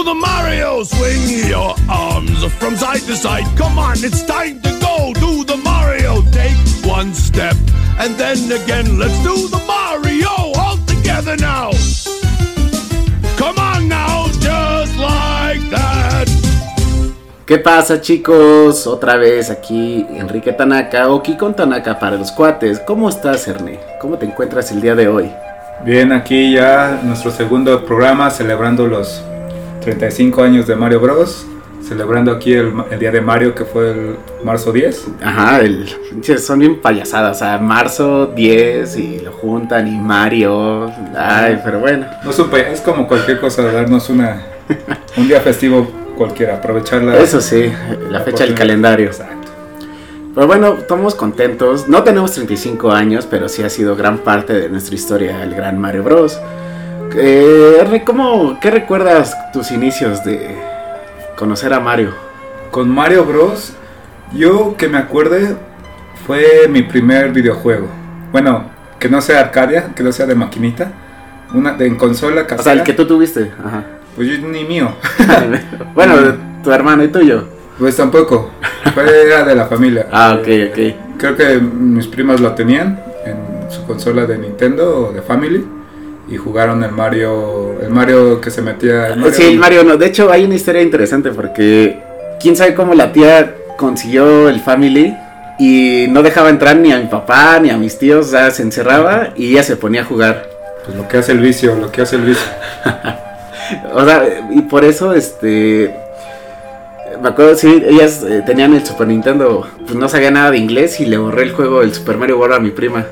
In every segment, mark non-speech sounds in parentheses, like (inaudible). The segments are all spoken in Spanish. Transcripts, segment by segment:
do the Mario. Swing your arms from side to side. Come on, it's time to go. Do the Mario. Take one step and then again. Let's do the Mario all together now. Come on now, just like that. ¿Qué pasa chicos? Otra vez aquí Enrique Tanaka o Kikon Tanaka para los cuates. ¿Cómo estás, Erne? ¿Cómo te encuentras el día de hoy? Bien, aquí ya nuestro segundo programa celebrando los 35 años de Mario Bros. Celebrando aquí el, el día de Mario que fue el marzo 10. Ajá, el, son bien payasadas. O sea, marzo 10 y lo juntan y Mario. Ay, pero bueno. No supe, es como cualquier cosa de darnos una, un día festivo cualquiera, aprovecharla. Eso sí, la fecha del calendario. Exacto. Pero bueno, estamos contentos. No tenemos 35 años, pero sí ha sido gran parte de nuestra historia el gran Mario Bros. Eh, ¿cómo, ¿Qué recuerdas tus inicios de conocer a Mario? Con Mario Bros, yo que me acuerde fue mi primer videojuego. Bueno, que no sea Arcadia, que no sea de maquinita. Una de en consola O sea, casera. el que tú tuviste. Ajá. Pues yo ni mío. (laughs) bueno, tu hermano y tuyo. Pues tampoco. Fue era de la familia. (laughs) Ah, ok, ok. Creo que mis primas lo tenían en su consola de Nintendo o de Family y jugaron el Mario, el Mario que se metía. el Sí, el Mario no. De hecho, hay una historia interesante porque quién sabe cómo la tía consiguió el Family y no dejaba entrar ni a mi papá ni a mis tíos. O sea, se encerraba y ella se ponía a jugar. Pues lo que hace el vicio, lo que hace el vicio. (laughs) O sea, y por eso, este. Me acuerdo, sí, ellas eh, tenían el Super Nintendo, pues no sabía nada de inglés y le borré el juego del Super Mario World a mi prima.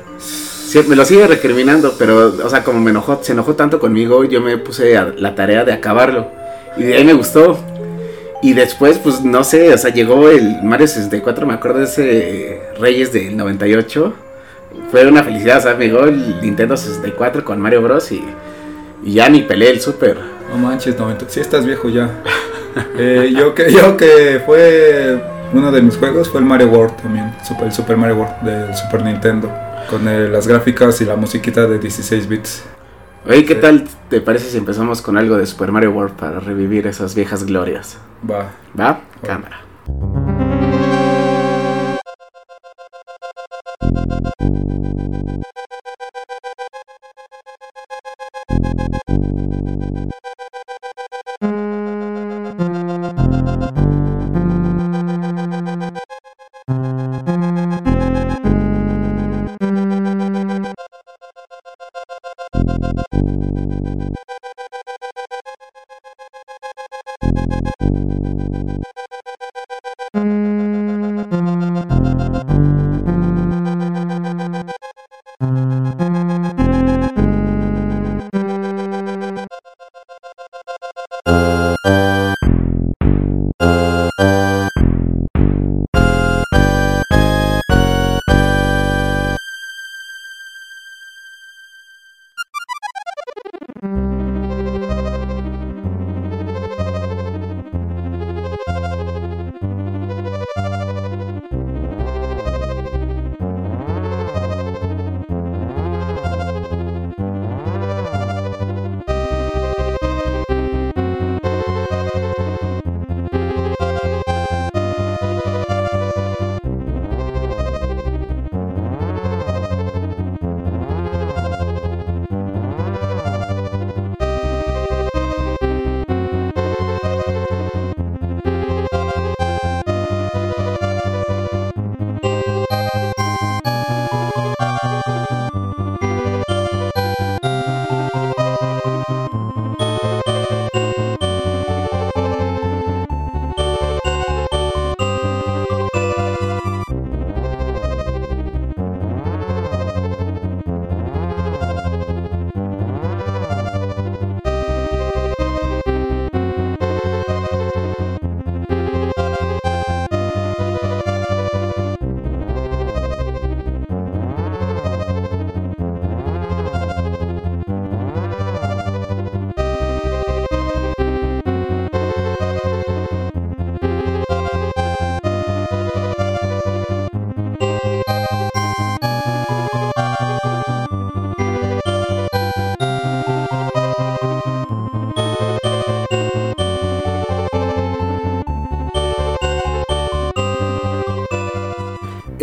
Me lo sigue recriminando, pero, o sea, como me enojó, se enojó tanto conmigo, yo me puse la tarea de acabarlo. Y de ahí me gustó. Y después, pues no sé, o sea, llegó el Mario 64, me acuerdo de ese Reyes del 98. Fue una felicidad, o sea, me llegó el Nintendo 64 con Mario Bros. y, ya ni peleé el Super. No manches, 90. Sí estás viejo ya. (laughs) Eh, yo que yo que fue uno de mis juegos fue el Mario World también, el Super Mario World del Super Nintendo con eh, las gráficas y la musiquita de 16 bits. Oye, ¿qué tal te parece si empezamos con algo de Super Mario World para revivir esas viejas glorias? Va. ¿Va? Cámara.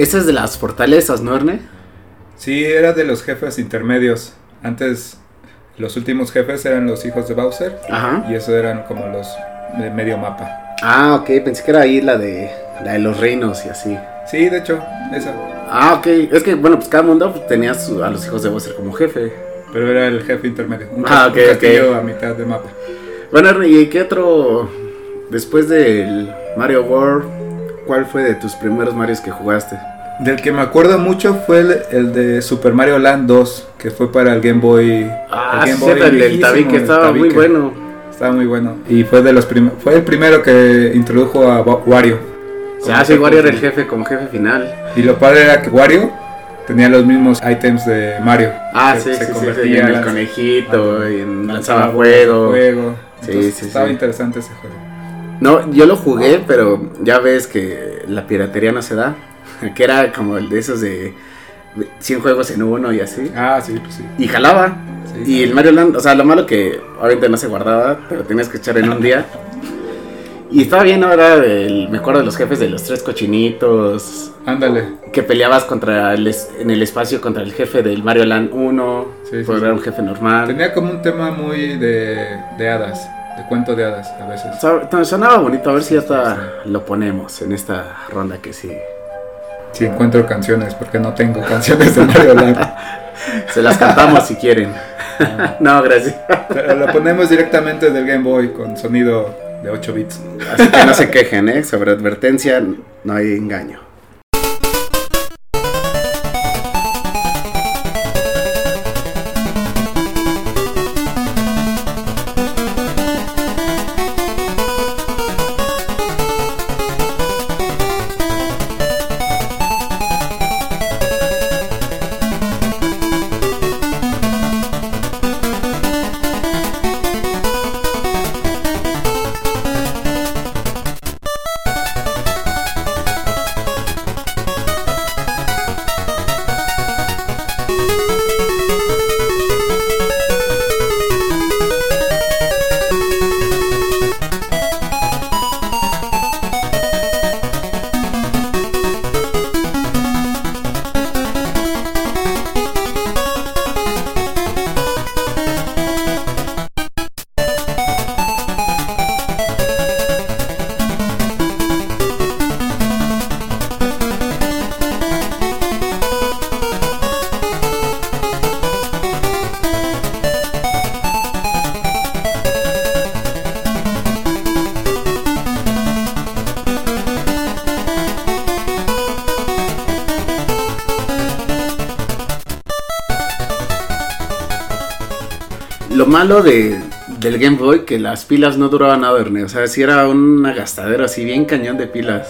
Esa es de las fortalezas, ¿no, Erne? Sí, era de los jefes intermedios. Antes, los últimos jefes eran los hijos de Bowser. Ajá. Y eso eran como los de medio mapa. Ah, ok, pensé que era ahí la de, la de los reinos y así. Sí, de hecho, esa. Ah, ok, es que, bueno, pues cada mundo tenía su- a los hijos de Bowser como jefe. Pero era el jefe intermedio. Un, Ah, ok, castillo a mitad de mapa. Bueno, Erne, ¿y qué otro, después del Mario World, cuál fue de tus primeros Marios que jugaste? Del que me acuerdo mucho fue el, el de Super Mario Land 2, que fue para el Game Boy. Ah, el sí, Game el del tabique estaba muy bueno. Estaba muy bueno. Y fue de los fue el primero que introdujo a Wa- Wario. O sea, sí, Wario era el jefe, como jefe final. Y lo padre era que Wario tenía los mismos ítems de Mario. Ah, Se- sí, se sí, convertía en el conejito, y en lanzaba fuego. fuego. Sí, Entonces, sí, estaba interesante ese juego. No, yo lo jugué, pero ya ves que la piratería no se da. (laughs) Que era como el de esos de 100 juegos en uno y así. Ah, sí, pues sí. Y jalaba. Sí, Y el Mario Land, o sea, lo malo que ahorita no se guardaba, pero tenías que echar en un día. Y estaba bien. Era el, me acuerdo de los jefes de los tres cochinitos. Ándale. Que peleabas contra el en el espacio contra el jefe del Mario Land 1. Sí, sí, era un jefe normal. Tenía como un tema muy de, de hadas, de cuento de hadas a veces. So- no, sonaba bonito, a ver si hasta lo ponemos en esta ronda que sí. Si encuentro canciones, porque no tengo canciones de Mario Land. (laughs) Se las cantamos si quieren. (laughs) no, gracias. Pero lo ponemos directamente del Game Boy con sonido de 8 bits. Así que no se quejen, ¿eh? Sobre advertencia no hay engaño. De, del Game Boy que las pilas no duraban nada, Erne. O sea, si era una gastadera así bien cañón de pilas.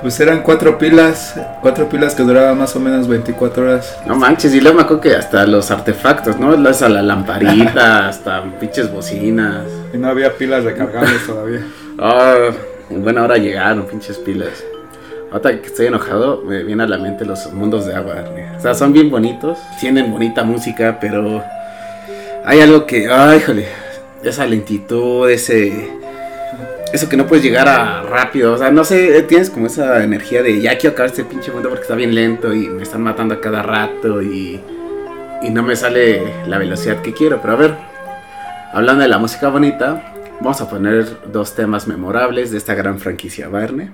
Pues eran cuatro pilas, cuatro pilas que duraban más o menos 24 horas. No manches, y luego me acuerdo que hasta los artefactos, ¿no? Las a la lamparita, (laughs) hasta pinches bocinas. Y no había pilas recargables (laughs) todavía. Ah, en buena hora llegaron, pinches pilas. Ahorita que estoy enojado, me viene a la mente los mundos de agua, Erne. O sea, son bien bonitos, tienen bonita música, pero hay algo que, ay, híjole, esa lentitud, ese, eso que no puedes llegar a rápido, o sea, no sé, tienes como esa energía de ya quiero acabar este pinche mundo porque está bien lento y me están matando a cada rato y, y no me sale la velocidad que quiero, pero a ver, hablando de la música bonita, vamos a poner dos temas memorables de esta gran franquicia, Barney.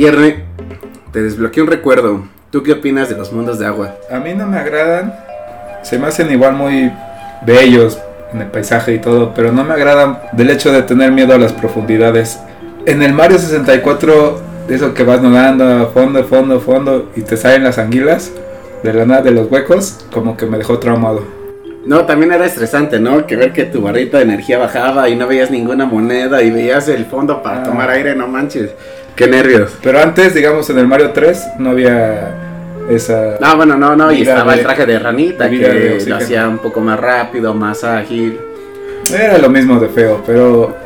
Oye, René, te desbloqueé un recuerdo. ¿Tú qué opinas de los mundos de agua? A mí no me agradan. Se me hacen igual muy bellos en el paisaje y todo, pero no me agradan del hecho de tener miedo a las profundidades. En el Mario 64, de eso que vas nadando a fondo, fondo, fondo y te salen las anguilas de la nada de los huecos, como que me dejó traumado. No, también era estresante, ¿no? Que ver que tu barrita de energía bajaba y no veías ninguna moneda y veías el fondo para Ah. tomar aire, no manches. Qué nervios. Pero antes, digamos, en el Mario 3 no había esa... No, bueno, no, no, y estaba el traje de ranita que lo hacía un poco más rápido, más ágil. Era lo mismo de feo, pero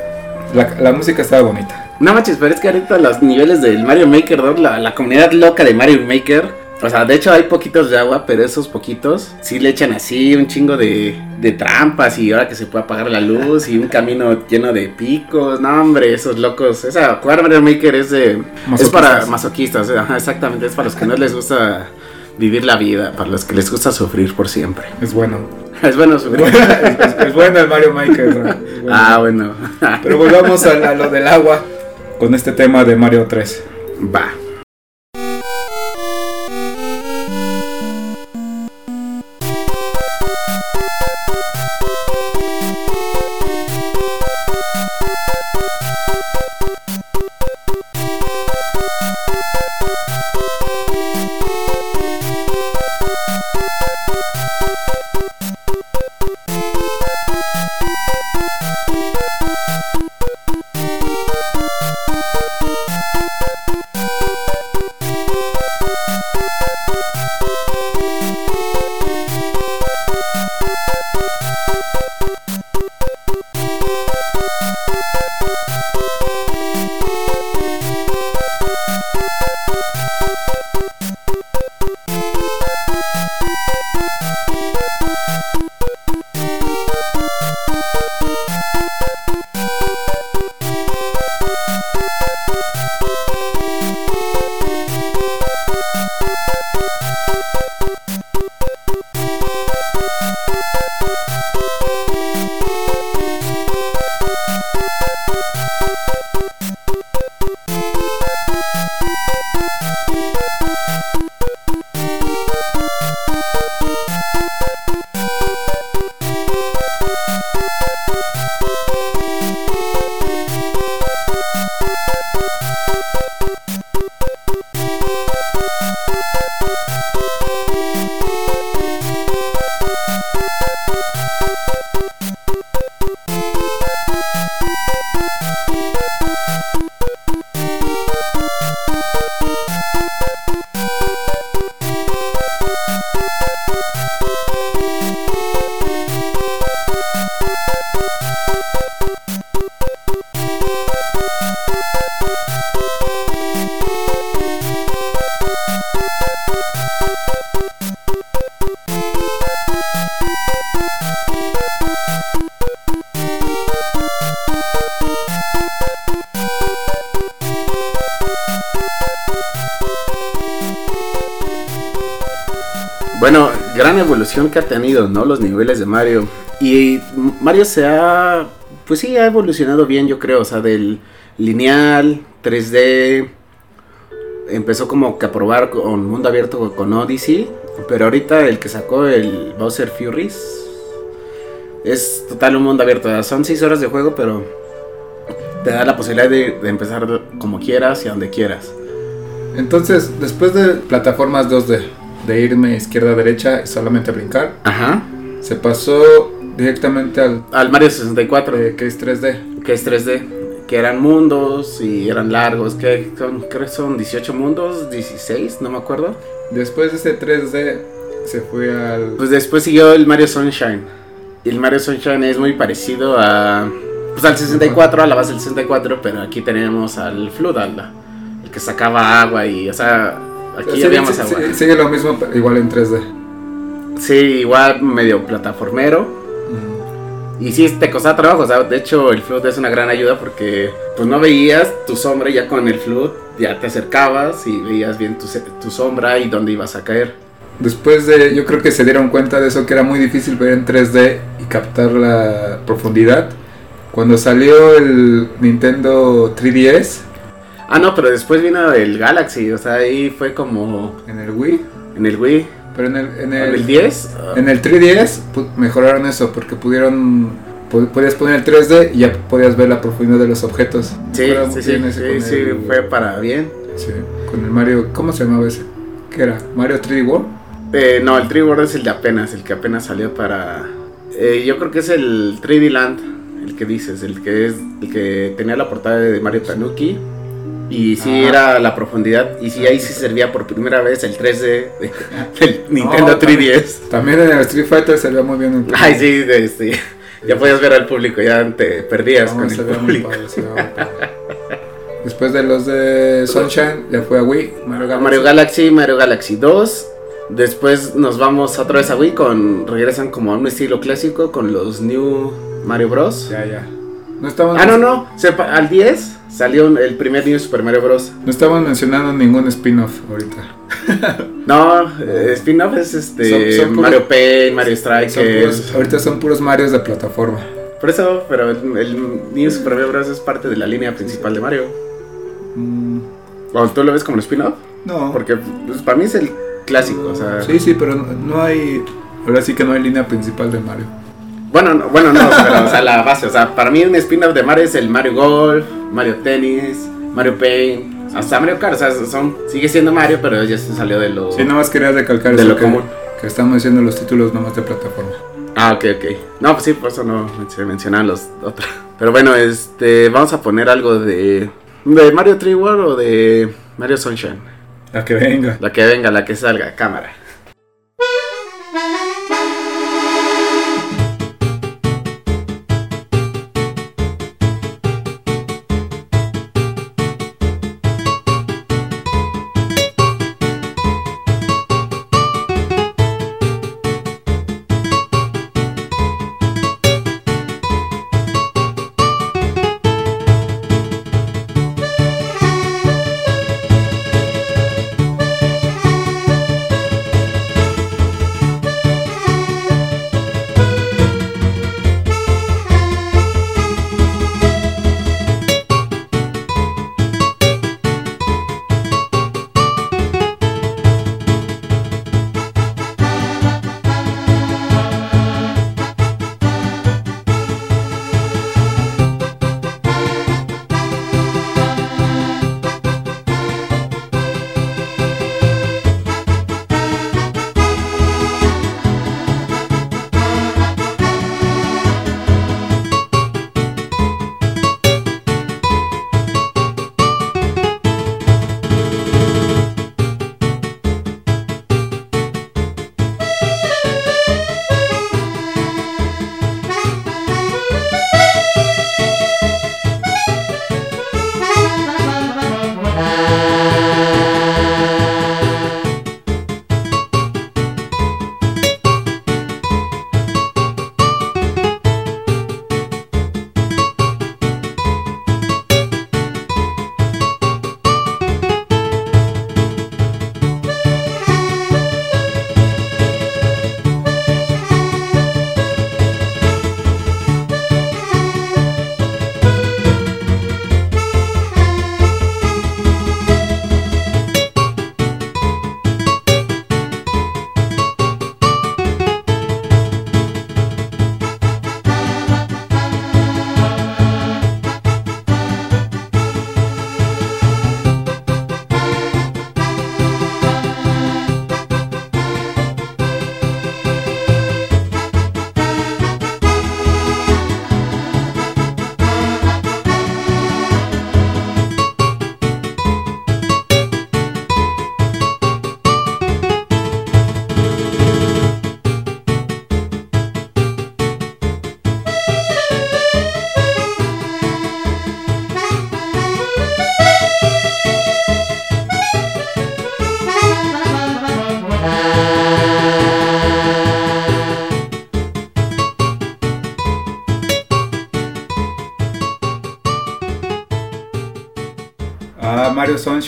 la, la música estaba bonita. No manches, pero es que ahorita los niveles del Mario Maker 2, la, la comunidad loca de Mario Maker, o sea, de hecho hay poquitos de agua, pero esos poquitos sí le echan así un chingo de, de trampas y ahora que se puede apagar la luz y un camino lleno de picos. No, hombre, esos locos. Esa, Mario Maker es de... Es para Masoquistas. ajá, exactamente. Es para los que no les gusta vivir la vida, para los que les gusta sufrir por siempre. Es bueno. (laughs) Es bueno sufrir. (laughs) es, es bueno el Mario Maker. ¿no? Es bueno. ah, bueno. Pero volvamos a, a lo del agua con este tema de Mario 3. Va. ¿No? Los niveles de Mario. Y Mario se ha, pues sí, ha evolucionado bien, yo creo. O sea, del lineal, 3D. Empezó como que a probar con mundo abierto con Odyssey. Pero ahorita el que sacó el Bowser Furies es total un mundo abierto. Son 6 horas de juego, pero te da la posibilidad de, de empezar como quieras y a donde quieras. Entonces, después de plataformas 2D, de irme izquierda a derecha y solamente brincar, Ajá. Se pasó directamente al Al Mario 64. eh, que es 3D. que es 3D, que eran mundos y eran largos, que son, creo que son 18 mundos, 16, no me acuerdo. Después de ese 3D se fue al Pues después siguió el Mario Sunshine. Y el Mario Sunshine es muy parecido a pues al 64, a la base del 64, pero aquí tenemos al Flood, al, el que sacaba agua y, o sea, aquí Sí, había sí, más agua. sí, sigue lo mismo, pero igual en 3D. Sí, igual medio plataformero. Y sí, te costaba trabajo, o sea, de hecho el flood es una gran ayuda porque pues no veías tu sombra ya con el flood ya te acercabas y veías bien tu, tu sombra y dónde ibas a caer. Después de, yo creo que se dieron cuenta de eso, que era muy difícil ver en 3D y captar la profundidad. Cuando salió el Nintendo 3DS, Ah, no, pero después vino el Galaxy, o sea, ahí fue como En el Wii. en el Wii. Pero en el, en ¿En el, el 10? En el 3DS pu- mejoraron eso porque pudieron. pu- Podías poner el 3D y ya podías ver la profundidad de los objetos. Sí, sí, sí, sí, con sí, el- fue para bien. sí, con el Mario. ¿Cómo se llamaba ese? ¿Qué era? ¿Mario 3D World? Eh, no, el 3D World es el de apenas, el que apenas salió para... eh, yo creo que es el 3D Land, el que dices, el que es el que tenía la portada de Mario Tanuki. Y sí Ajá. era la profundidad, y sí ahí sí servía por primera vez el 3D de- (laughs) del Nintendo No, también- 3DS. También en el Street Fighter se veía muy bien. el- Ay, sí, de- sí. Ya podías ver al público, ya te perdías No, con el público. padre. (laughs) Después de los de Sunshine, le fue a Wii. Mario Galaxy. Mario Galaxy, Mario Galaxy 2. Después nos vamos otra vez a Wii con regresan como a un estilo clásico con los New Mario Bros. Ya, ya. No Ah, no, no, sepa, al 10 salió el primer New Super Mario Bros. no estamos mencionando ningún spin-off ahorita. (laughs) No, eh, spin-off es este Son- son Mario Paint, Mario Son puros- Strikers. ahorita son puros Marios de plataforma. Por eso, pero el, el New Super Mario Bros es parte de la línea principal de Mario. Mm, ¿O tú lo ves como el spin-off? no. Porque pues, para mí es el clásico, o sea. Sí, sí, pero no hay. Ahora sí que no hay línea principal de Mario. Bueno, no, bueno, no, pero o sea, la base, o sea, para mí un spin-off de Mario es el Mario Golf, Mario Tennis, Mario Paint, hasta Mario Kart, o sea, son, sigue siendo Mario, pero ya se salió de lo... Sí, nomás quería recalcar De eso lo que, común. que estamos diciendo los títulos nomás de plataforma. Ah, ok, ok. No, pues sí, por eso no se mencionaban los otros. Pero bueno, este, vamos a poner algo de, de Mario 3 World o de Mario Sunshine. La que venga. La que venga, la que salga, cámara.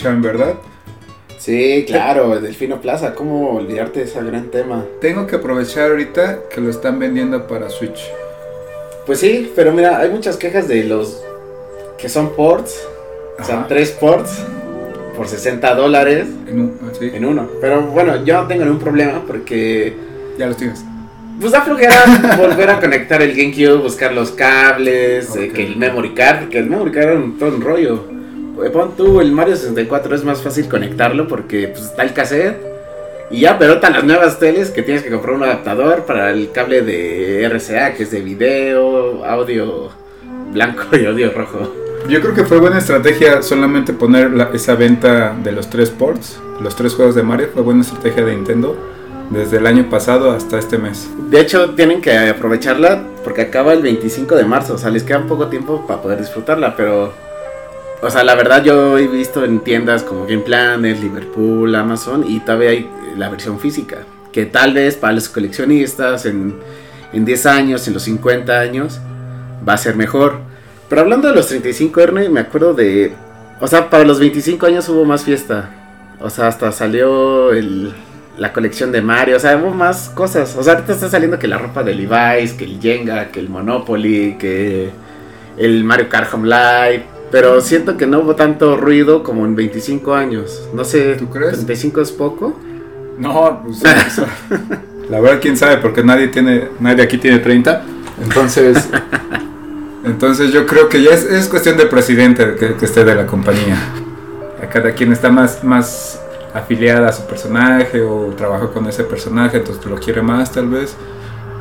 Sunshine, ¿verdad? Sí, claro, Delfino Plaza, ¿cómo olvidarte de ese gran tema? Tengo que aprovechar ahorita que lo están vendiendo para Switch. Pues sí, pero mira, hay muchas quejas de los que son ports O sea, tres ports por 60 dólares En un- ah, sí, en uno. Pero bueno, yo no tengo ningún problema porque ya los tienes. pues da flojera (laughs) volver a conectar el GameCube, buscar los cables, eh, que el memory card, porque el memory card era un, todo un rollo. Eh, Pon tú, el Mario 64 es más fácil conectarlo porque pues, está el cassette. Y ya, pero están las nuevas teles que tienes que comprar un adaptador para el cable de RCA, que es de video, audio blanco y audio rojo. Yo creo que fue buena estrategia solamente poner la- esa venta de los tres ports, los tres juegos de Mario, fue buena estrategia de Nintendo desde el año pasado hasta este mes. De hecho, tienen que aprovecharla porque acaba el 25 de marzo. O sea, les queda un poco tiempo para poder disfrutarla, pero... O sea, la verdad yo he visto en tiendas como Game Planet, Liverpool, Amazon y todavía hay la versión física. Que tal vez para los coleccionistas en, en 10 años, en los 50 años, va a ser mejor. Pero hablando de los 35, Erne, me acuerdo de... O sea, para los 25 años hubo más fiesta. O sea, hasta salió el, la colección de Mario. O sea, hubo más cosas. O sea, ahorita está saliendo que la ropa de Levi's, que el Jenga, que el Monopoly, que el Mario Kart Home Live. Pero siento que no hubo tanto ruido como en 25 años. No sé, ¿Tú crees? ¿35 es poco? No, pues (laughs) la verdad quién sabe porque nadie tiene nadie aquí tiene 30. Entonces (laughs) entonces yo creo que ya es, es cuestión del presidente que, que esté de la compañía. A cada quien está más más afiliada a su personaje o trabaja con ese personaje, entonces lo quiere más tal vez.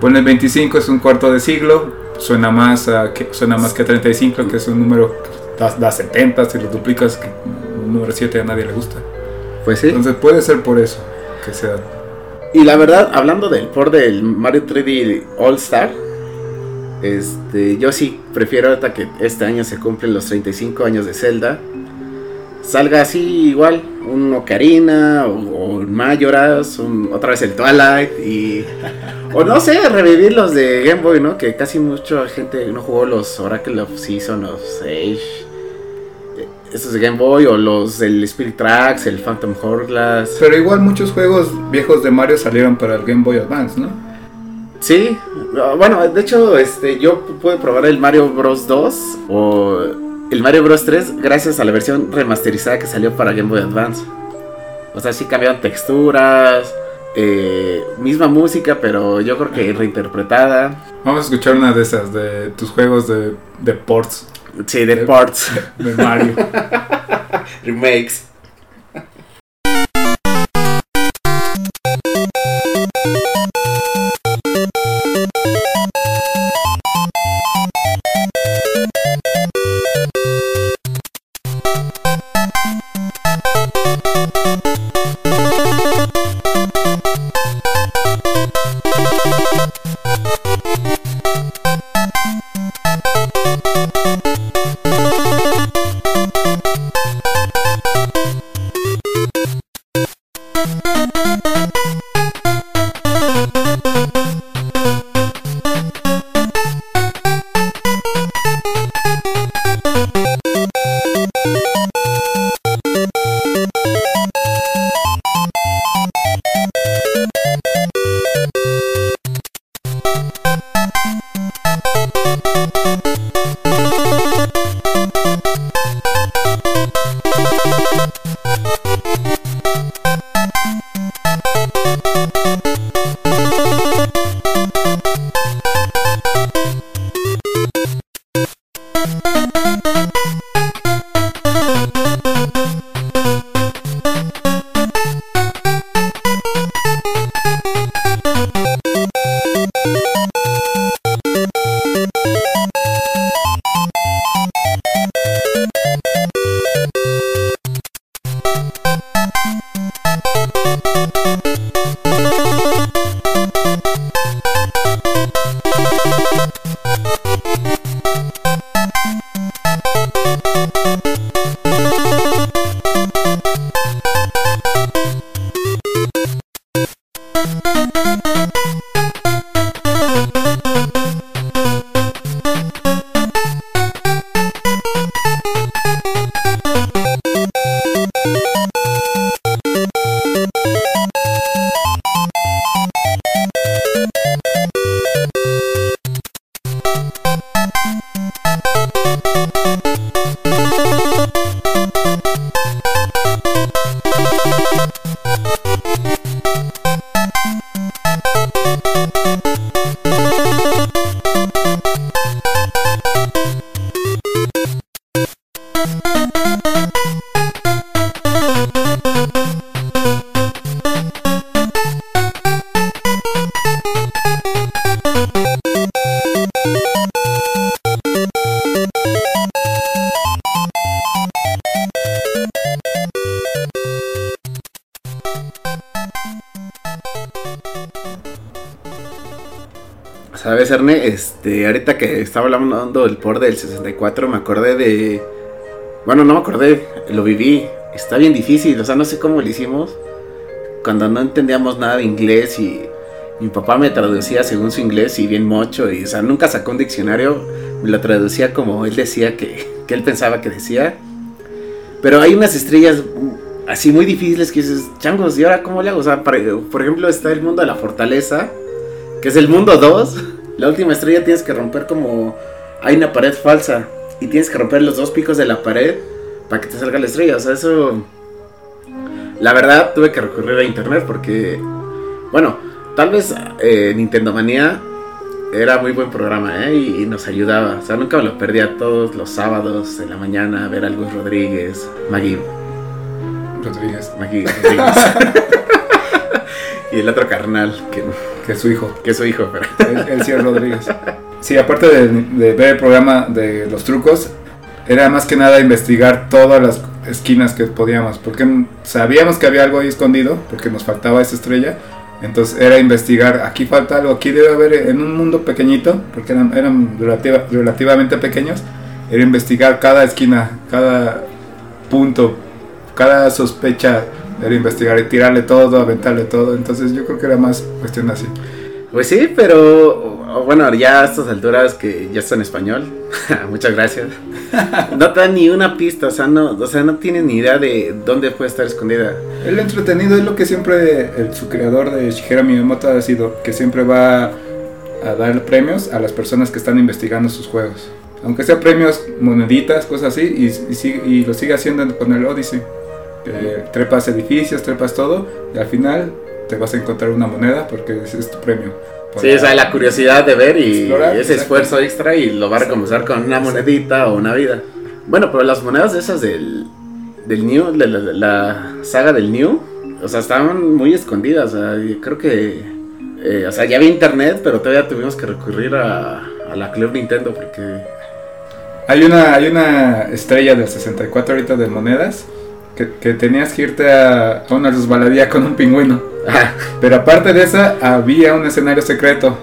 Pone 25 es un cuarto de siglo, suena más a que suena más que 35 que es un número que da, da 70 si lo duplicas que un número 7 a nadie le gusta. Pues sí. Entonces puede ser por eso que sea Y la verdad, hablando del port del Mario 3D All Star, este, yo sí prefiero ahorita que este año se cumplen los 35 años de Zelda. Salga así igual, un Ocarina o, o un Majora's, un- otra vez el Twilight y... (laughs) O no sé, revivir los de Game Boy, ¿no? Que casi mucha gente no jugó los Oracle of Season of Sage. Esos de Game Boy o los del Spirit Tracks, el Phantom Hourglass. Pero igual muchos juegos viejos de Mario salieron para el Game Boy Advance, ¿no? Sí, bueno, de hecho, este, yo pude probar el Mario Bros 2 o el Mario Bros 3 gracias a la versión remasterizada que salió para Game Boy Advance. O sea, sí cambiaron texturas, eh, misma música, pero yo creo que reinterpretada. Vamos a escuchar una de esas, de tus juegos de, de ports Sí, de, de parts. (laughs) De Mario. (laughs) Remakes. Sabes, este, ahorita que estaba hablando del port del 64, me acordé de. Bueno, no me acordé, lo viví. Está bien difícil, o sea, no sé cómo lo hicimos. Cuando no entendíamos nada de inglés y mi papá me traducía según su inglés y bien mocho, y o sea, nunca sacó un diccionario, me lo traducía como él decía que, que él pensaba que decía. Pero hay unas estrellas así muy difíciles que dices, changos, ¿y ahora cómo le hago? O sea, por, por ejemplo, está el mundo de la fortaleza, que es el mundo 2. La última estrella tienes que romper como. Hay una pared falsa. Y tienes que romper los dos picos de la pared para que te salga la estrella. O sea, eso. La verdad, tuve que recurrir a internet porque. Bueno, tal vez eh, Nintendo Manía era muy buen programa, ¿eh? Y, y nos ayudaba. O sea, nunca me lo perdía todos los sábados en la mañana a ver a Luis Rodríguez, Maggie. Rodríguez, Maggie Rodríguez. (laughs) (laughs) y el otro carnal, que, que es su hijo. que es su hijo, pero. El, el señor Rodríguez. Sí, aparte de, de ver el programa de los trucos, era más que nada investigar todas las esquinas que podíamos, porque sabíamos que había algo ahí escondido, porque nos faltaba esa estrella. Entonces era investigar, aquí falta algo, aquí debe haber en un mundo pequeñito, porque eran, eran relativa- relativamente pequeños, era investigar cada esquina, cada punto, cada sospecha, era investigar y tirarle todo, aventarle todo. Entonces yo creo que era más cuestión así. Pues sí, pero bueno, ya a estas alturas que ya está en español, (laughs) muchas gracias. (laughs) No te dan ni una pista, o sea, no, o sea, no tienes ni idea de dónde puede estar escondida. El entretenido es lo que siempre el- su creador de Shigeru Miyamoto ha sido, que siempre va a dar premios a las personas que están investigando sus juegos. Aunque sea premios, moneditas, cosas así, y, y, y lo sigue haciendo con el Odyssey. Eh, trepas edificios, trepas todo, y al final te vas a encontrar una moneda porque ese es tu premio. Sí, o sea, la curiosidad de ver y Explorar, ese exacto. esfuerzo extra y lo va a recompensar con una monedita o una vida. Bueno, pero las monedas de esas del, del New, de la, la saga del New, o sea, estaban muy escondidas. O sea, yo creo que, eh, o sea, ya había internet, pero todavía tuvimos que recurrir a, a la Club Nintendo porque Hay una, hay una estrella del 64 ahorita de monedas que, que tenías que irte a, a una resbaladilla con un pingüino. Pero aparte de esa, había un escenario secreto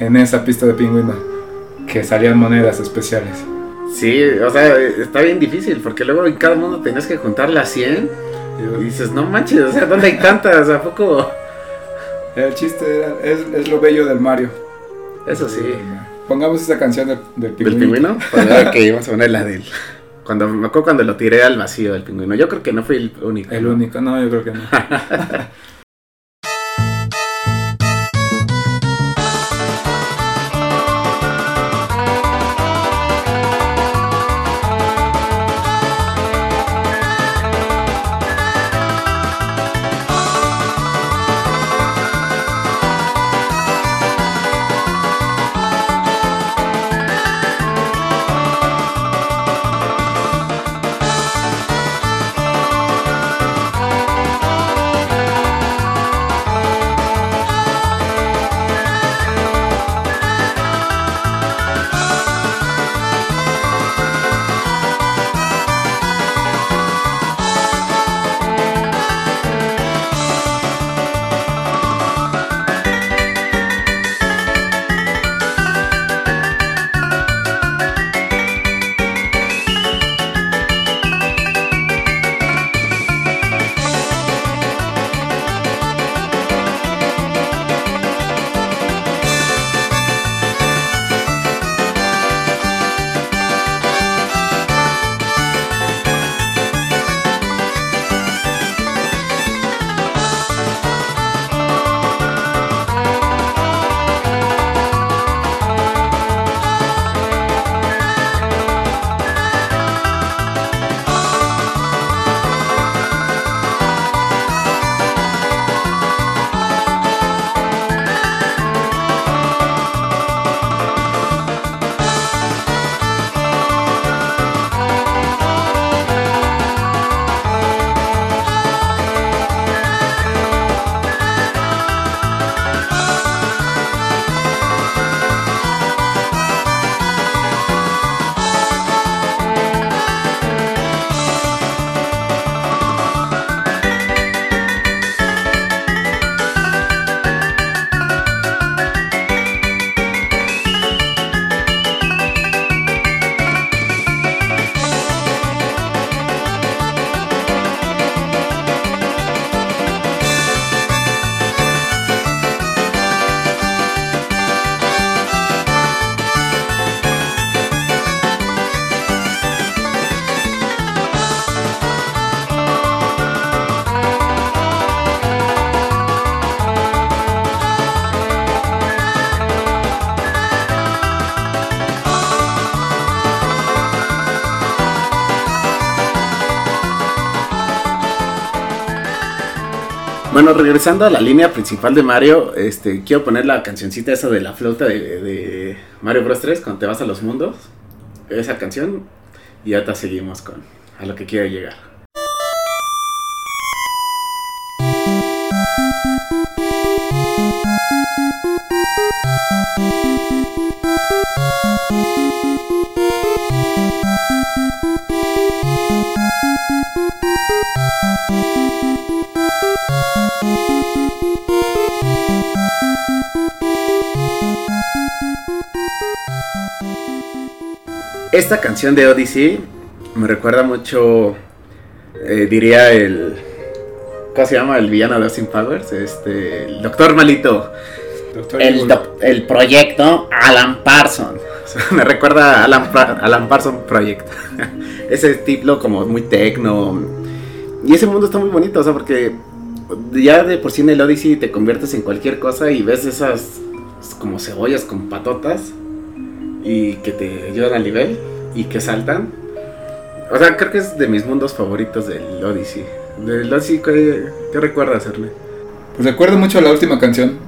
en esa pista de pingüino. Que salían monedas especiales. Sí, o sea, está bien difícil porque luego en cada mundo tenías que juntar las 100 y dices, no manches, o sea, ¿dónde hay tantas? ¿A poco? El chiste era, es, es lo bello del Mario. Eso sí. Pongamos esa canción del, del ¿Del pingüino. pingüino? Pues, ok, vamos a poner la del. Cuando, me acuerdo cuando lo tiré al vacío del pingüino. Yo creo que no fui el único. El ¿no? único, no, yo creo que no. (laughs) Bueno, regresando a la línea principal de Mario, este, quiero poner la cancioncita esa de la flauta de, de Mario Bros 3, cuando te vas a los mundos. Esa canción. Y ahorita seguimos con a lo que quiero llegar. Esta canción de Odyssey me recuerda mucho, eh, diría el, ¿cómo se llama? El villano de Austin Powers, este, el Doctor Malito. Doctor El, doc- el proyecto Alan Parson. (laughs) Me recuerda a Alan, Alan Parson Project. (laughs) Ese estilo como muy tecno. Y ese mundo está muy bonito, o sea, porque ya de por sí en el Odyssey te conviertes en cualquier cosa y ves esas como cebollas con patotas y que te ayudan al nivel y que saltan. O sea, creo que es de mis mundos favoritos del Odyssey. Del Odyssey, ¿qué, qué recuerdas, Arne? Pues recuerdo mucho la última canción,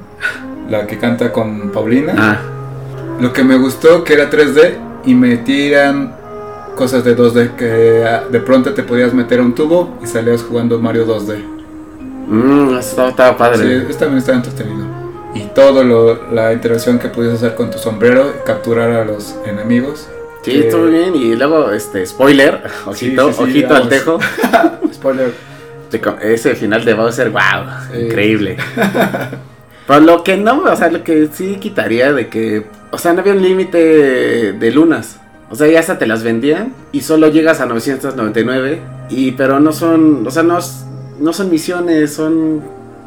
la que canta con Paulina. Ah, Lo que me gustó que era 3D y metían cosas de 2D, que de pronto te podías meter a un tubo y salías jugando Mario 2D. mmm, eso estaba, estaba padre. Sí, eso también estaba entretenido. Y todo lo, la interacción que podías hacer con tu sombrero, capturar a los enemigos. Sí, que- estuvo bien. Y luego, este, spoiler, (laughs) ojito, sí, sí, ojito vamos. al tejo. (laughs) Spoiler. Ese final de Bowser, wow, increíble. (laughs) Pero lo que no, o sea, lo que sí quitaría de que, o sea, no había un límite de lunas. O sea, ya hasta te las vendían y solo llegas a 999. Y, pero no son, o sea, no, no son misiones, son,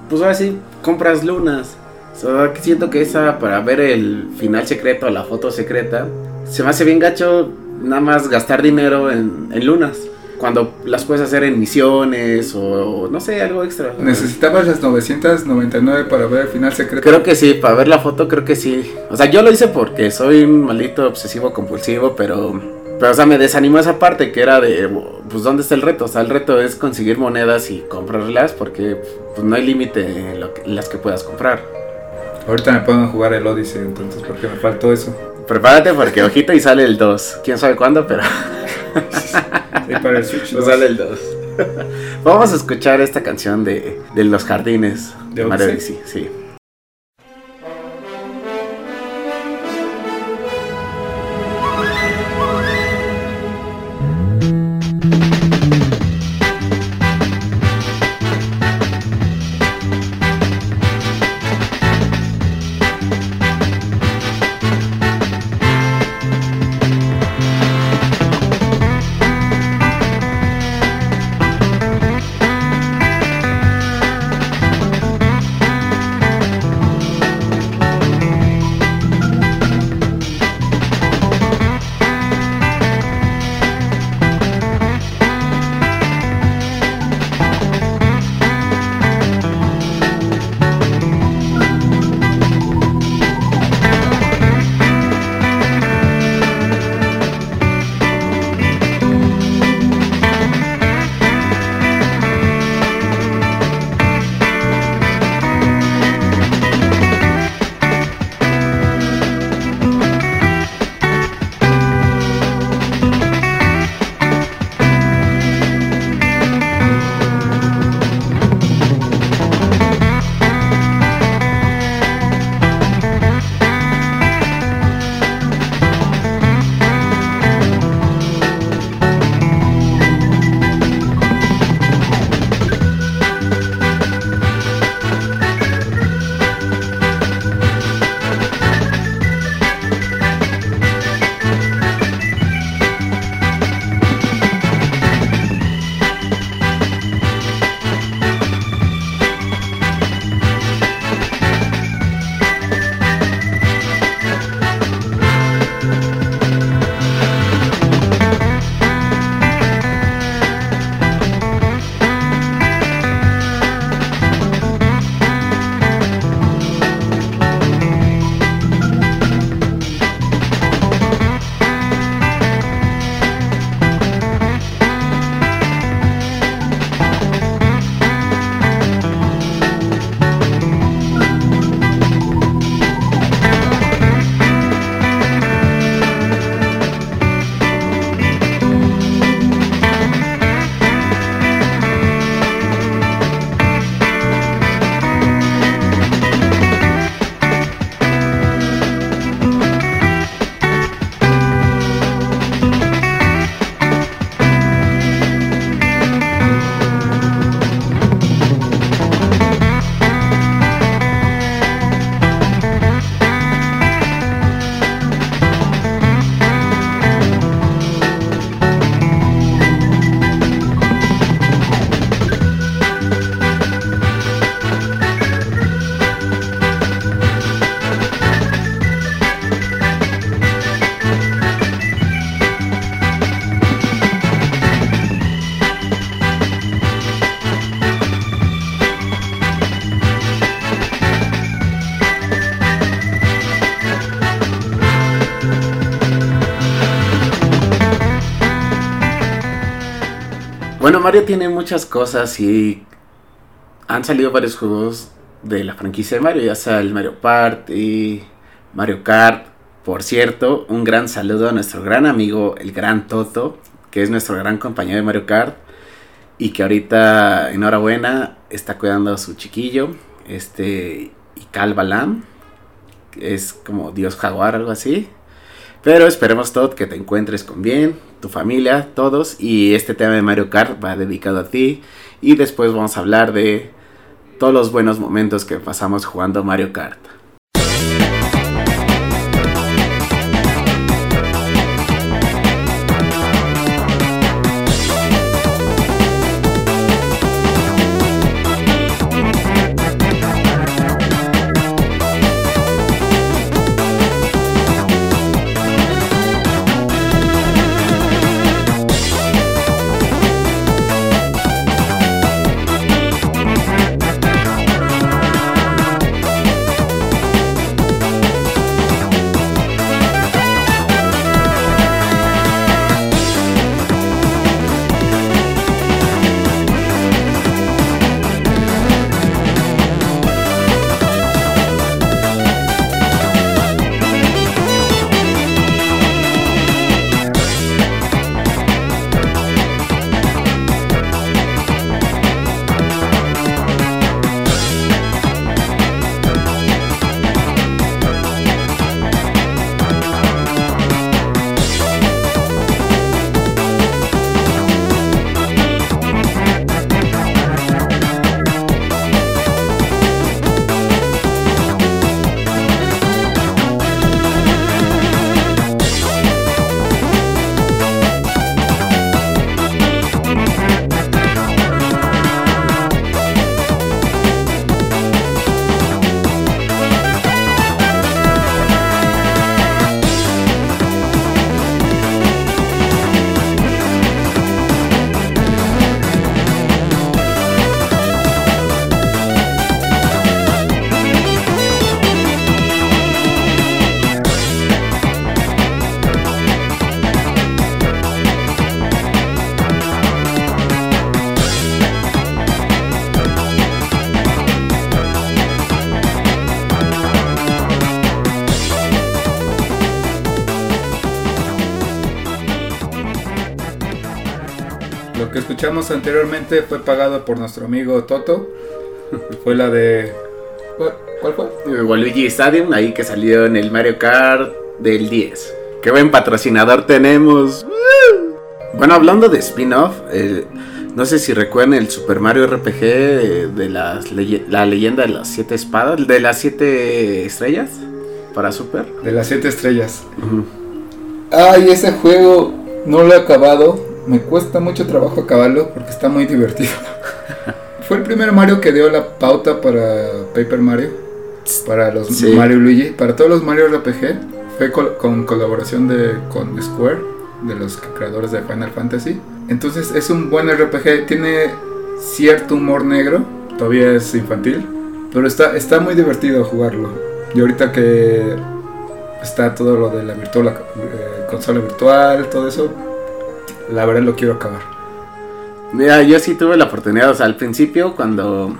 pues ahora sí, compras lunas. O sea, siento que esa, para ver el final secreto, la foto secreta, se me hace bien gacho nada más gastar dinero en, en lunas. Cuando las puedes hacer en misiones o no sé, algo extra. ¿Necesitabas las 999 para ver el final secreto? Creo que sí, para ver la foto creo que sí. O sea, yo lo hice porque soy un maldito obsesivo compulsivo, pero... Pero, o sea, me desanimó esa parte que era de, pues, ¿dónde está el reto? O sea, el reto es conseguir monedas y comprarlas porque pues, no hay límite en, en las que puedas comprar. Ahorita me a jugar el Odyssey, entonces, porque me faltó eso. Prepárate porque ojito y sale el 2. ¿Quién sabe cuándo? Pero Y para el Switch no 2. sale el 2. Vamos a escuchar esta canción de, de Los Jardines ¿De Mario Odyssey? Odyssey, sí. Mario tiene muchas cosas y han salido varios juegos de la franquicia de Mario, ya sea el Mario Party, Mario Kart. Por cierto, un gran saludo a nuestro gran amigo, el gran Toto, que es nuestro gran compañero de Mario Kart y que ahorita, enhorabuena, está cuidando a su chiquillo, este, y Calvalam, que es como Dios jaguar, algo así. Pero esperemos todo que te encuentres con bien, tu familia, todos. Y este tema de Mario Kart va dedicado a ti. Y después vamos a hablar de todos los buenos momentos que pasamos jugando Mario Kart. Escuchamos anteriormente fue pagado por nuestro amigo Toto. Fue la de. ¿Cuál- ¿Cuál fue? Eh, Waluigi Stadium, ahí que salió en el Mario Kart del 10. Qué buen patrocinador tenemos. Bueno, hablando de spin-off, eh, no sé si recuerdan el Super Mario RPG de las leye- la leyenda de las siete espadas, de las siete estrellas para Super. De las siete estrellas. Ujú. Ay, ese juego no lo he acabado. Me cuesta mucho trabajo acabarlo porque está muy divertido. (laughs) Fue el primer Mario que dio la pauta para Paper Mario. Para los Sí. Mario Luigi. Para todos los Mario RPG. Fue col- con colaboración de, con Square. De los creadores de Final Fantasy. Entonces es un buen RPG. Tiene cierto humor negro. Todavía es infantil. Pero está, está muy divertido jugarlo. Y ahorita que está todo lo de la virtual, la, eh, consola virtual, todo eso. La verdad lo quiero acabar. Mira, yo sí tuve la oportunidad, o sea, al principio cuando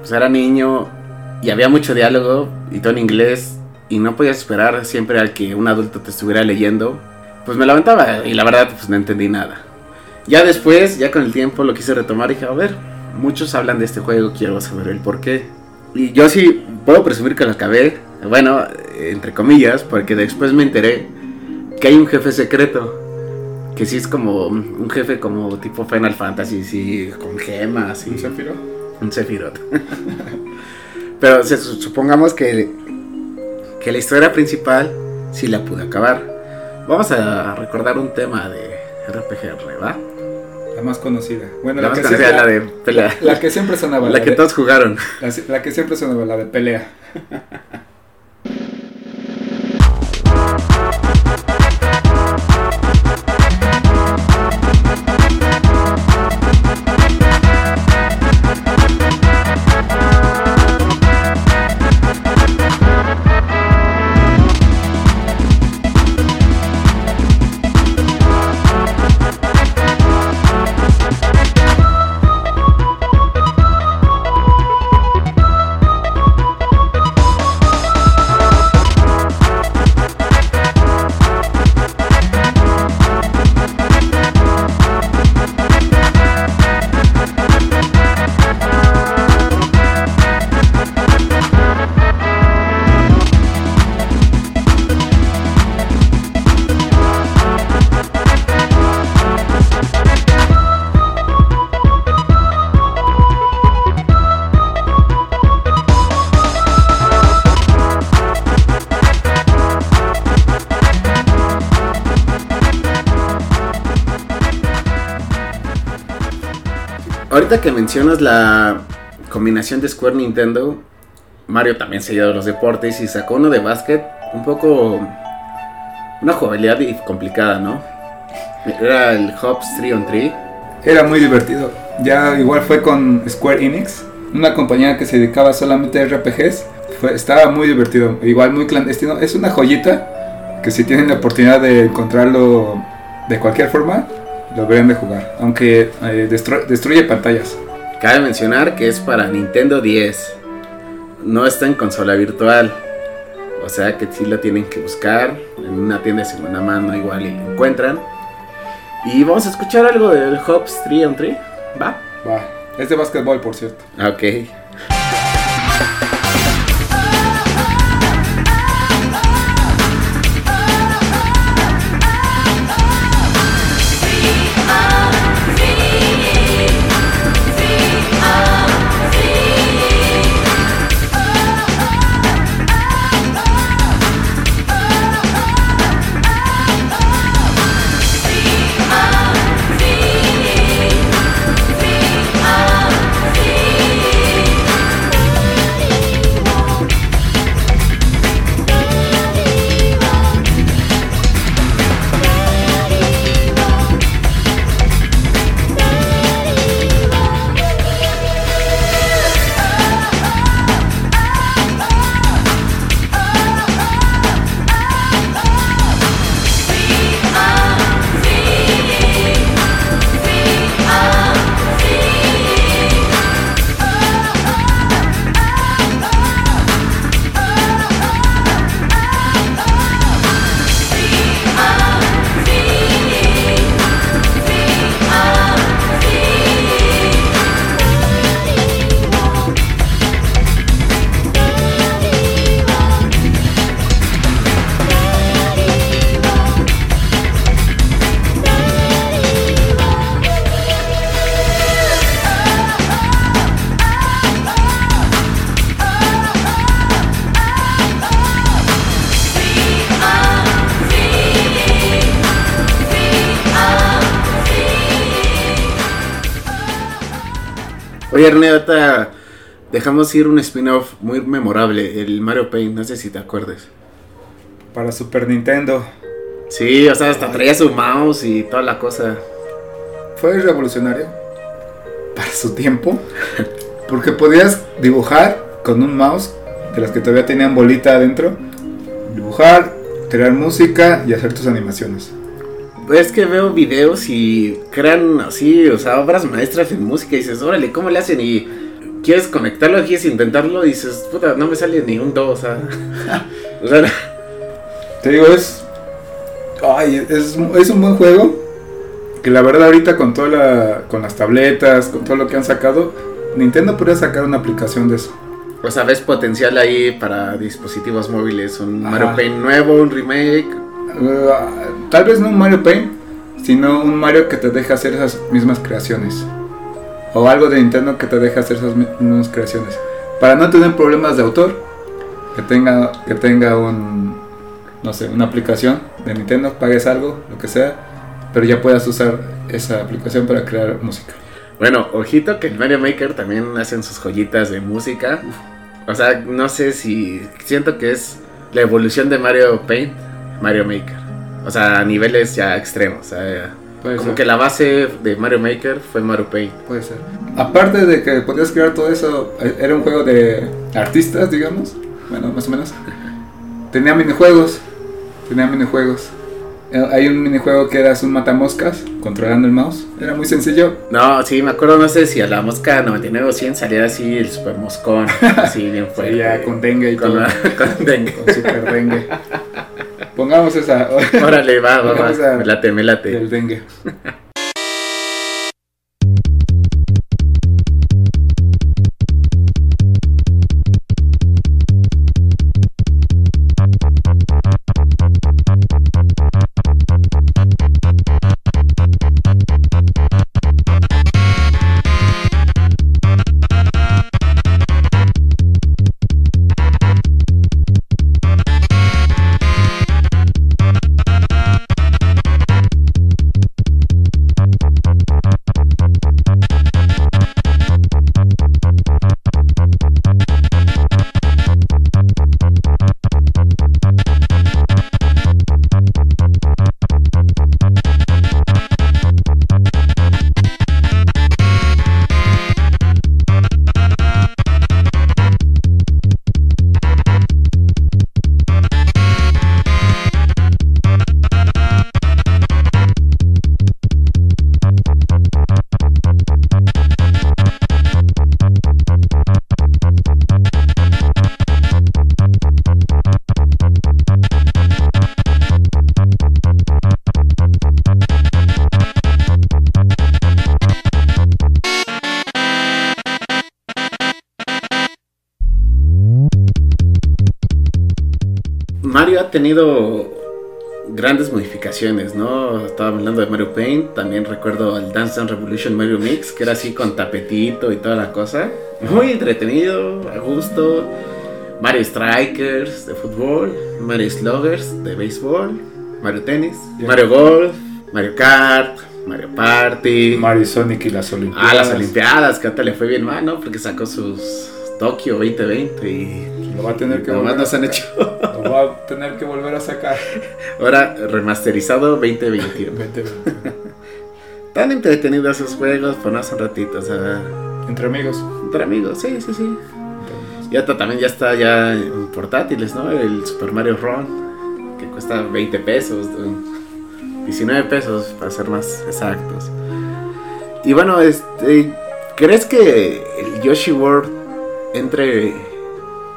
pues, era niño y había mucho diálogo y todo en inglés y no podías esperar siempre al que un adulto te estuviera leyendo, pues me lamentaba y la verdad pues no entendí nada. Ya después, ya con el tiempo lo quise retomar y dije, a ver, muchos hablan de este juego, quiero saber el por qué. Y yo sí puedo presumir que lo acabé, bueno, entre comillas, porque después me enteré que hay un jefe secreto. Que sí es como un jefe como tipo Final Fantasy, sí, con gemas y ¿Un Zafiro? un Sephiroth. (laughs) Pero se- supongamos que, que la historia principal sí la pude acabar. Vamos a recordar un tema de RPG, ¿verdad? La más conocida. Bueno, La la, más que, conocida, siempre, la de pelea. la que siempre sonaba. (laughs) La que de- todos jugaron. la, la que siempre sonaba, la de pelea. (laughs) que mencionas la combinación de Square Nintendo, Mario también se dio los deportes y sacó uno de básquet un poco una jugabilidad complicada, ¿no? Era el Hops 3 on 3. Era muy divertido. Ya igual fue con Square Enix, una compañía que se dedicaba solamente a RPGs. Fue, estaba muy divertido, igual muy clandestino. Es una joyita que si tienen la oportunidad de encontrarlo de cualquier forma, lo deberían de jugar. Aunque eh, destru- destruye pantallas. Cabe mencionar que es para Nintendo 10. No está en consola virtual. O sea que sí lo tienen que buscar en una tienda de segunda mano igual y lo encuentran. Y vamos a escuchar algo del Hops 3 on 3. ¿Va? Va. Es de básquetbol, por cierto. Ok. Erne, ahorita dejamos ir un spin-off muy memorable, el Mario Paint, no sé si te acuerdes. Para Super Nintendo. Sí, o sea, hasta traía su mouse y toda la cosa. Fue revolucionario. Para su tiempo. (laughs) Porque podías dibujar con un mouse. De las que todavía tenían bolita adentro. Dibujar, crear música y hacer tus animaciones. Es que veo videos y crean así, o sea, obras maestras en música y dices, órale, ¿cómo le hacen? Y quieres conectarlo, quieres intentarlo y dices, puta, no me sale ni un do, o sea. (laughs) o sea, Te digo, es. Ay, es, es un buen juego. Que la verdad, ahorita con toda la, con las tabletas, con todo lo que han sacado, Nintendo podría sacar una aplicación de eso. o sea, ves potencial ahí para dispositivos móviles, un Ajá. Mario Paint nuevo, un remake. Tal vez no un Mario Paint, sino un Mario que te deja hacer esas mismas creaciones. O algo de Nintendo que te deja hacer esas mi- mismas creaciones. Para no tener problemas de autor, que tenga, que tenga un, no sé, una aplicación de Nintendo, pagues algo, lo que sea, pero ya puedas usar esa aplicación para crear música. Bueno, ojito que en Mario Maker también hacen sus joyitas de música. O sea, no sé si siento que es la evolución de Mario Paint, Mario Maker. O sea, a niveles ya extremos. o sea, Puede como ser. que la base de Mario Maker fue Mario Paint. Puede ser. Aparte de que podías crear todo eso, era un juego de artistas, digamos. Bueno, más o menos. (laughs) Tenía minijuegos. Tenía minijuegos. Eh, Hay un minijuego que eras un matamoscas controlando el mouse. Era muy sencillo. No, sí, me acuerdo, no sé si a la mosca 99 o 100 salía así el super moscón. Así bien (laughs) fuerte. Con dengue y Con, todo. (laughs) con dengue. Con super dengue. Pongamos esa. Órale, va, va, va. Me late, me late. Del dengue. Tenido grandes modificaciones, ¿no? Estaba hablando de Mario Paint, también recuerdo el Dance Dance Revolution Mario Mix, que era así con tapetito y toda la cosa. Muy entretenido, a gusto. Mario Strikers de fútbol, Mario Sluggers de béisbol, Mario Tennis, Mario Golf, Mario Kart, Mario Party. Mario Sonic y las Olimpiadas. Ah, las Olimpiadas, que ahorita le fue bien mal, ¿no? Porque sacó sus Tokio 2020 y Lo va a tener que volver. nos han hecho. Lo va a tener que volver a sacar. Ahora remasterizado 2021. Vente, vente. Tan entretenidos esos juegos, pues no hace un ratito, o sea, Entre amigos. entre amigos, sí, sí, sí. Y ahorita también ya está ya en portátiles, ¿no? El Super Mario Run, que cuesta 20 pesos, ¿no? 19 pesos para ser más exactos. Y bueno, este, ¿crees que el Yoshi World entre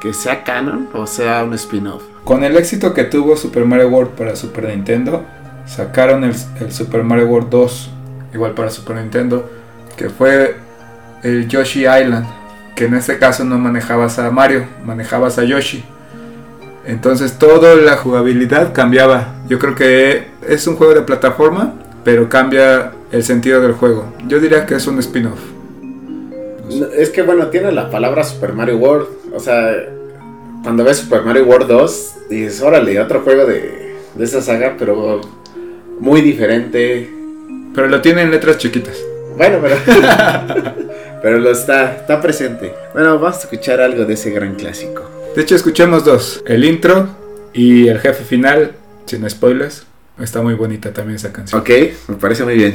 que sea canon o sea un spin-off? Con el éxito que tuvo Super Mario World para Super Nintendo, sacaron el, Super Mario World 2, igual para Super Nintendo, que fue el Yoshi Island, que en este caso no manejabas a Mario, manejabas a Yoshi. Entonces toda la jugabilidad cambiaba. Yo creo que es un juego de plataforma, pero cambia el sentido del juego. Yo diría que es un spin-off. No, Es que bueno, tiene la palabra Super Mario World. O sea, cuando ves Super Mario World 2, dices, órale, otro juego de, de esa saga, pero muy diferente. Pero lo tiene en letras chiquitas. Bueno, pero. (laughs) (laughs) pero lo está, está presente. Bueno, vamos a escuchar algo de ese gran clásico. De hecho, escuchemos dos: el intro y el jefe final, sin spoilers. Está muy bonita también esa canción. Ok, me parece muy bien.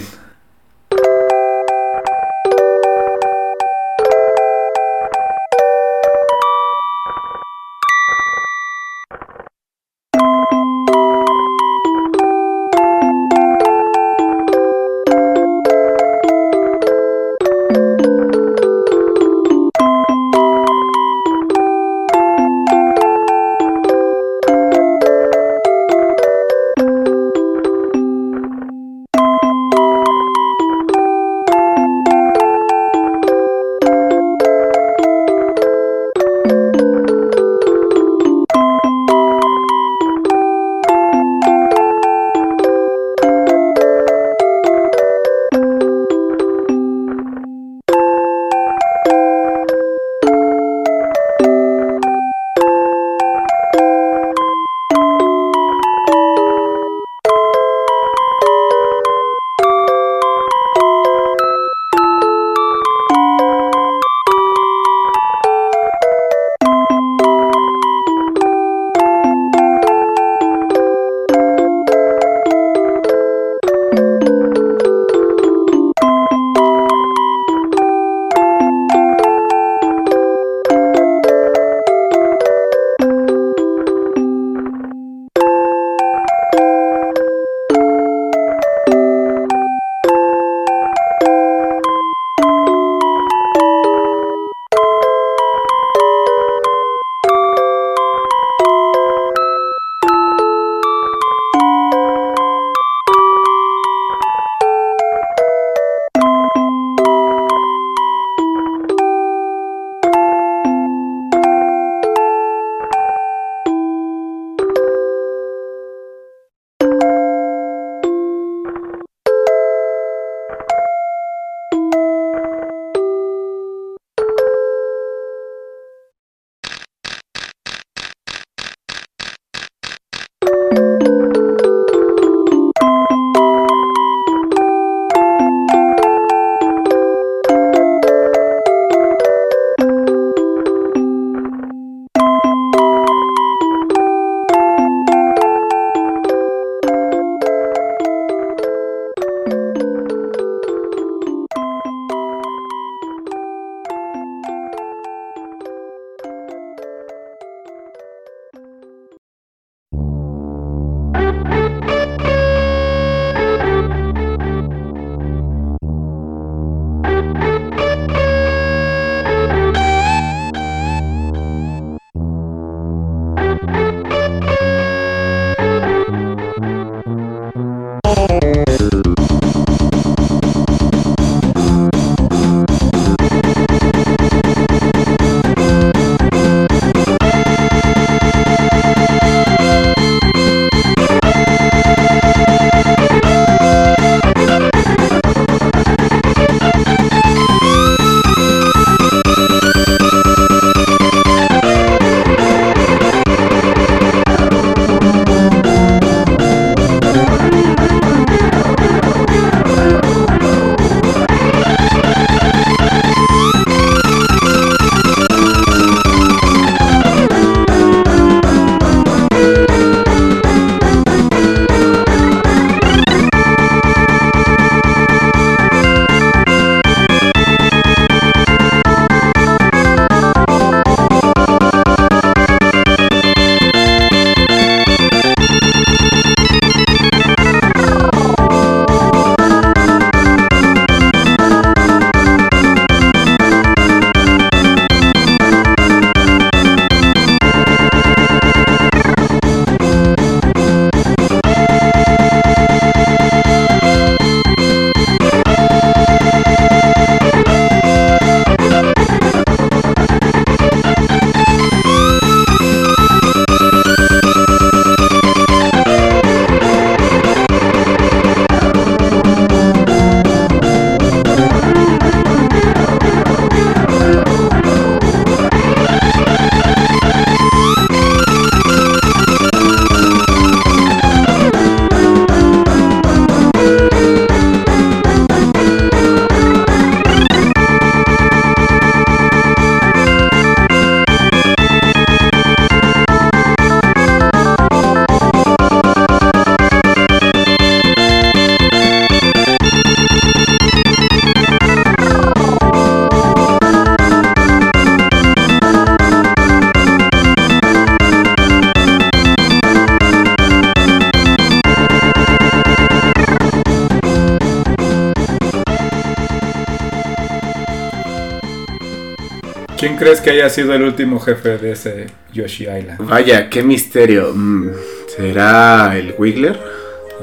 Crees que haya sido el último jefe de ese Yoshi Island? Vaya, qué misterio. Mm, ¿Será el Wiggler?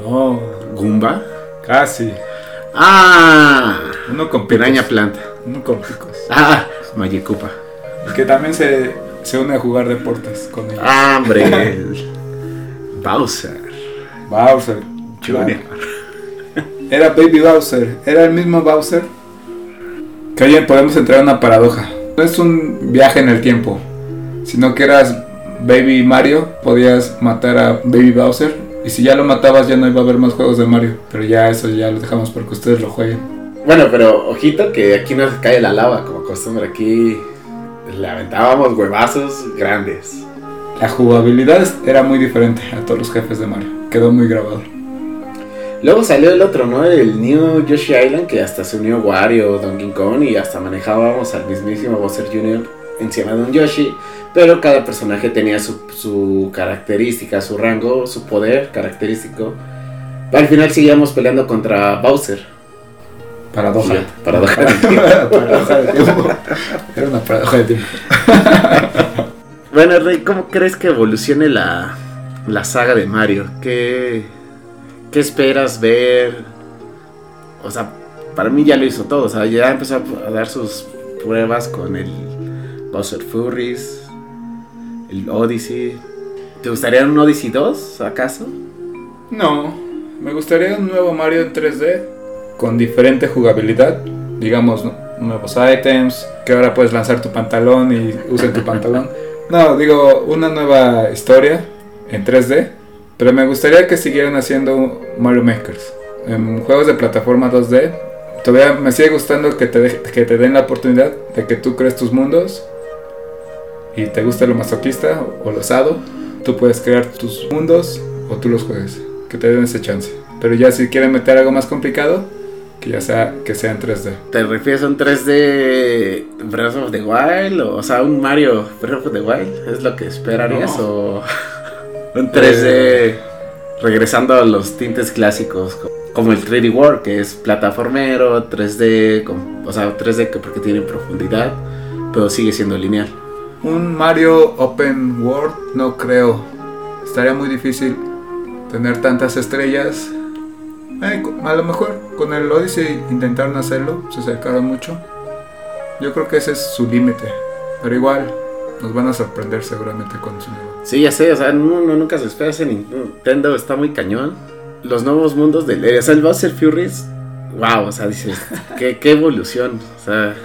No, ¿Goomba? casi. Ah, Uno con Piraña picos. Planta. Uno con picos. Ah, Magikupa. Que también se, se une a jugar deportes con ellos. Ah, hombre. (laughs) Bowser Bowser. Jr. Era Baby Bowser. Era el mismo Bowser. Que oye, podemos entrar en una paradoja. No es un viaje en el tiempo. Sino que eras Baby Mario. Podías matar a Baby Bowser. Y si ya lo matabas ya no iba a haber más juegos de Mario. Pero ya eso ya lo dejamos porque ustedes lo jueguen. Bueno, pero ojito que aquí no se cae la lava como costumbre. Aquí le aventábamos huevazos grandes. La jugabilidad era muy diferente a todos los jefes de Mario. Quedó muy grabado. Luego salió el otro, ¿no? El New Yoshi Island, que hasta se unió Wario, Donkey Kong y hasta manejábamos al mismísimo Bowser Jr. encima de un Yoshi. Pero cada personaje tenía su, su característica, su rango, su poder característico. Al final seguíamos peleando contra Bowser. Paradoja. Sí, paradoja del (laughs) tiempo. paradoja de tiempo. Era una paradoja de tiempo. (laughs) Bueno, Rey, ¿cómo crees que evolucione la, la saga de Mario? ¿Qué, ¿Qué esperas ver? O sea, para mí ya lo hizo todo. O sea, ya empezó a dar sus pruebas con el Bowser Furries, el Odyssey. ¿Te gustaría un Odyssey 2, acaso? No, me gustaría un nuevo Mario en 3D con diferente jugabilidad. Digamos, ¿no? nuevos items, que ahora puedes lanzar tu pantalón y usen tu pantalón. (laughs) No, digo, una nueva historia en 3D. Pero me gustaría que siguieran haciendo Mario Makers. En juegos de plataforma 2D, todavía me sigue gustando que te, de- que te den la oportunidad de que tú crees tus mundos y te gusta lo masoquista o lo osado, tú puedes crear tus mundos o tú los juegues. Que te den ese chance. Pero ya si quieren meter algo más complicado, que ya sea que sea en 3D. ¿Te refieres a un 3D Breath of the Wild? O, o sea, un Mario Breath of the Wild. ¿Es lo que esperarías? No. ¿O (laughs) un 3D regresando a los tintes clásicos? co- Como el 3D World, que es plataformero, 3D, con- o sea, 3D que porque tiene profundidad, pero sigue siendo lineal. Un Mario Open World no creo. Estaría muy difícil tener tantas estrellas. Eh, a lo mejor con el Odyssey intentaron hacerlo, se acercaron mucho. Yo creo que ese es su límite. Pero igual nos van a sorprender seguramente con su nuevo. Sí, ya sé, o sea, no, no, nunca se espera ese Nintendo, está muy cañón. Los nuevos mundos del... O sea, el Bowser Furies, wow, o sea, dices, (laughs) qué, qué evolución, o sea,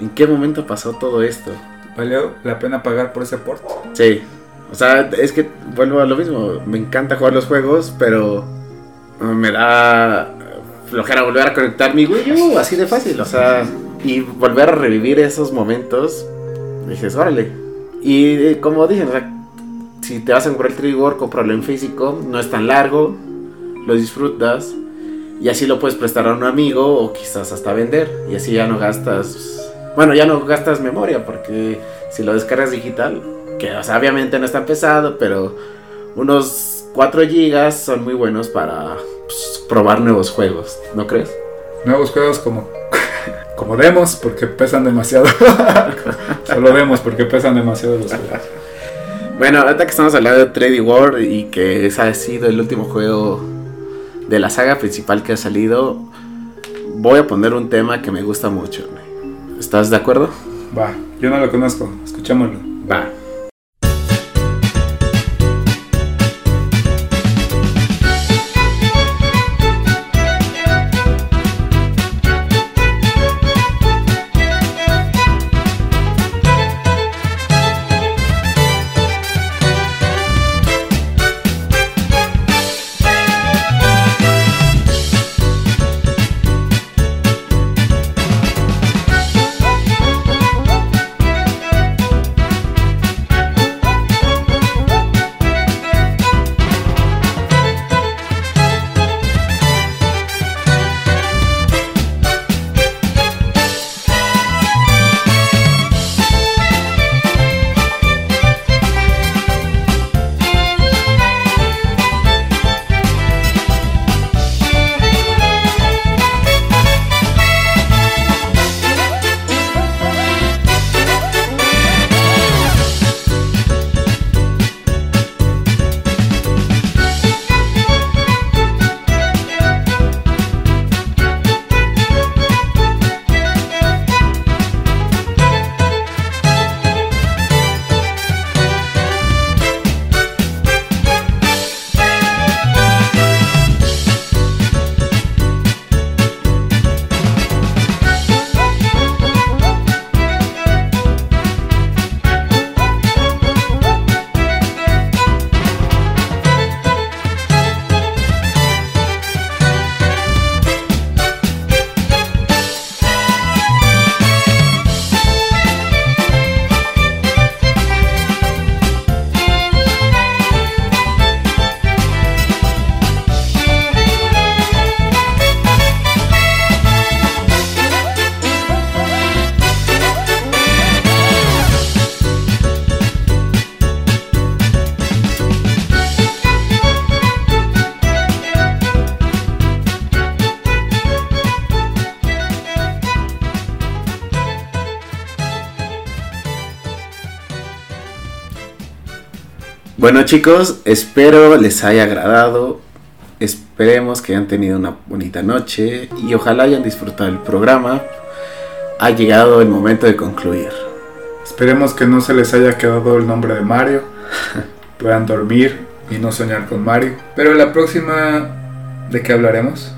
¿en qué momento pasó todo esto? ¿Valió la pena pagar por ese port? Sí, o sea, es que vuelvo a lo mismo, me encanta jugar los juegos, pero me da flojera volver a conectar mi Wii U, así de fácil, o sea, y volver a revivir esos momentos, dices, órale. Y eh, como dije, o sea, si te vas a comprar el 3D World, cómpralo en físico, no es tan largo, lo disfrutas, y así lo puedes prestar a un amigo o quizás hasta vender, y así ya no gastas, bueno, ya no gastas memoria, porque si lo descargas digital, que o sea, obviamente no es tan pesado, pero unos 4 GB son muy buenos para pues, probar nuevos juegos, ¿no crees? Nuevos juegos como, como demos porque pesan demasiado. (laughs) Solo demos porque pesan demasiado los juegos. Bueno, ahorita que estamos hablando de 3D World y que ese ha sido el último juego de la saga principal que ha salido, voy a poner un tema que me gusta mucho. ¿Estás de acuerdo? Va, yo no lo conozco, escuchémoslo. Va. Bueno chicos, espero les haya agradado. Esperemos que hayan tenido una bonita noche y ojalá hayan disfrutado el programa. Ha llegado el momento de concluir. Esperemos que no se les haya quedado el nombre de Mario. (laughs) Puedan dormir y no soñar con Mario. Pero la próxima, ¿de qué hablaremos?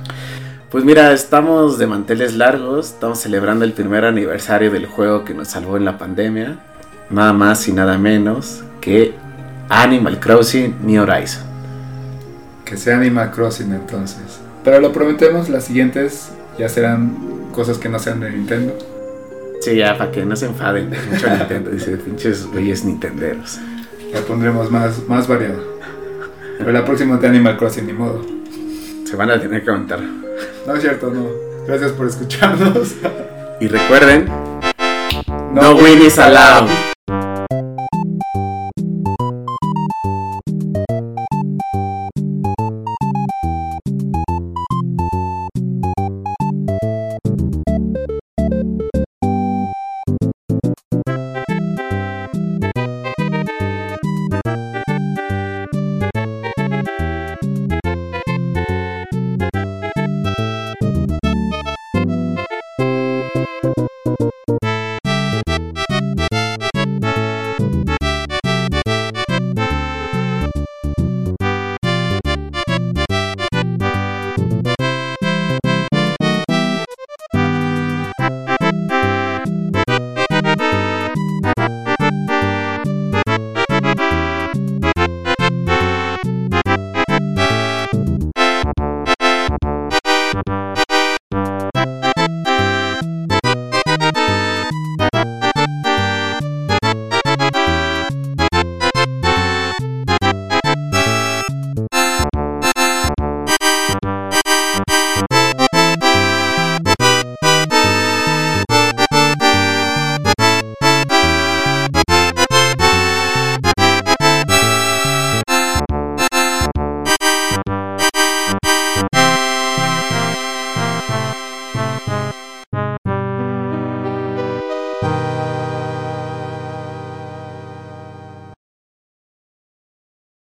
Pues mira, estamos de manteles largos, estamos celebrando el primer aniversario del juego que nos salvó en la pandemia. Nada más y nada menos que Animal Crossing New Horizon. Que sea Animal Crossing entonces. Pero lo prometemos, las siguientes ya serán cosas que no sean de Nintendo. Sí, ya, para que no se enfaden (laughs) mucho Nintendo, dice, pinches güeyes nintenderos. Ya pondremos más, más variado. Pero la próxima de Animal Crossing, ni modo. Se van a tener que aguantar. No es cierto, no. Gracias por escucharnos. Y recuerden, no, no is allowed.